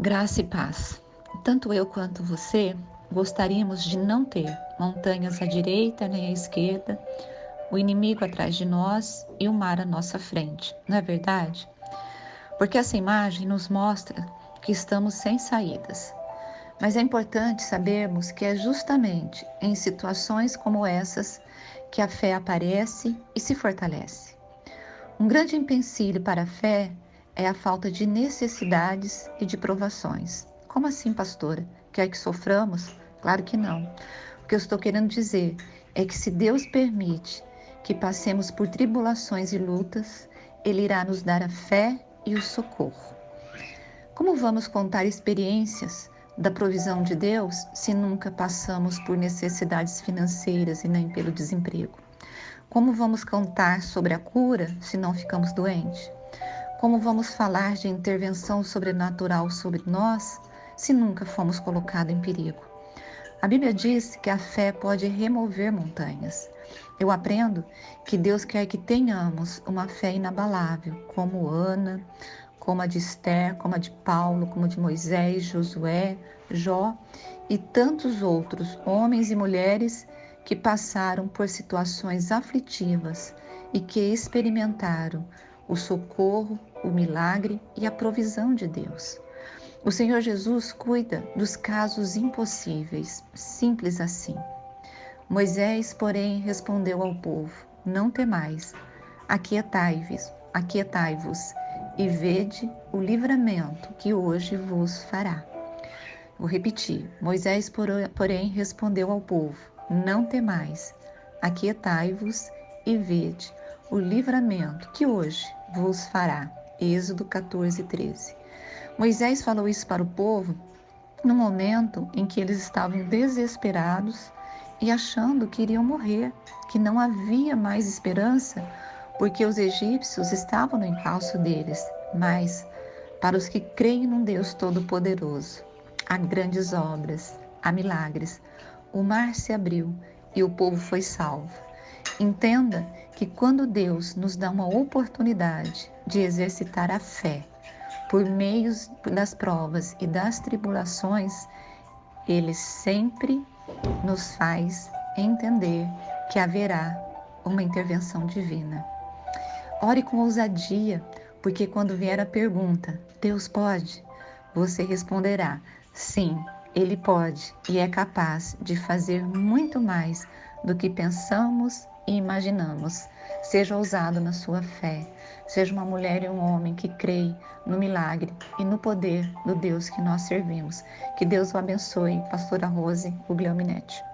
Graça e paz. Tanto eu quanto você gostaríamos de não ter montanhas à direita nem à esquerda, o inimigo atrás de nós e o mar à nossa frente, não é verdade? Porque essa imagem nos mostra que estamos sem saídas. Mas é importante sabermos que é justamente em situações como essas que a fé aparece e se fortalece. Um grande empecilho para a fé é a falta de necessidades e de provações. Como assim, pastora? Quer que soframos? Claro que não. O que eu estou querendo dizer é que se Deus permite que passemos por tribulações e lutas, Ele irá nos dar a fé e o socorro. Como vamos contar experiências da provisão de Deus se nunca passamos por necessidades financeiras e nem pelo desemprego? Como vamos contar sobre a cura se não ficamos doentes? Como vamos falar de intervenção sobrenatural sobre nós se nunca fomos colocados em perigo? A Bíblia diz que a fé pode remover montanhas. Eu aprendo que Deus quer que tenhamos uma fé inabalável, como Ana, como a de Esther, como a de Paulo, como a de Moisés, Josué, Jó e tantos outros homens e mulheres que passaram por situações aflitivas e que experimentaram o socorro, o milagre e a provisão de Deus. O Senhor Jesus cuida dos casos impossíveis, simples assim. Moisés, porém, respondeu ao povo: Não temais, aquietai-vos, aquietai-vos e vede o livramento que hoje vos fará. Vou repetir. Moisés, porém, respondeu ao povo: Não temais, aquietai-vos e vede o livramento que hoje vos fará. Êxodo 14, 13. Moisés falou isso para o povo no momento em que eles estavam desesperados e achando que iriam morrer, que não havia mais esperança, porque os egípcios estavam no encalço deles. Mas, para os que creem num Deus Todo-Poderoso, há grandes obras, há milagres. O mar se abriu e o povo foi salvo. Entenda que quando Deus nos dá uma oportunidade de exercitar a fé por meio das provas e das tribulações, Ele sempre nos faz entender que haverá uma intervenção divina. Ore com ousadia, porque quando vier a pergunta, Deus pode? Você responderá: sim, Ele pode e é capaz de fazer muito mais do que pensamos e imaginamos. Seja ousado na sua fé. Seja uma mulher e um homem que creem no milagre e no poder do Deus que nós servimos. Que Deus o abençoe, Pastora Rose Guglielminetti.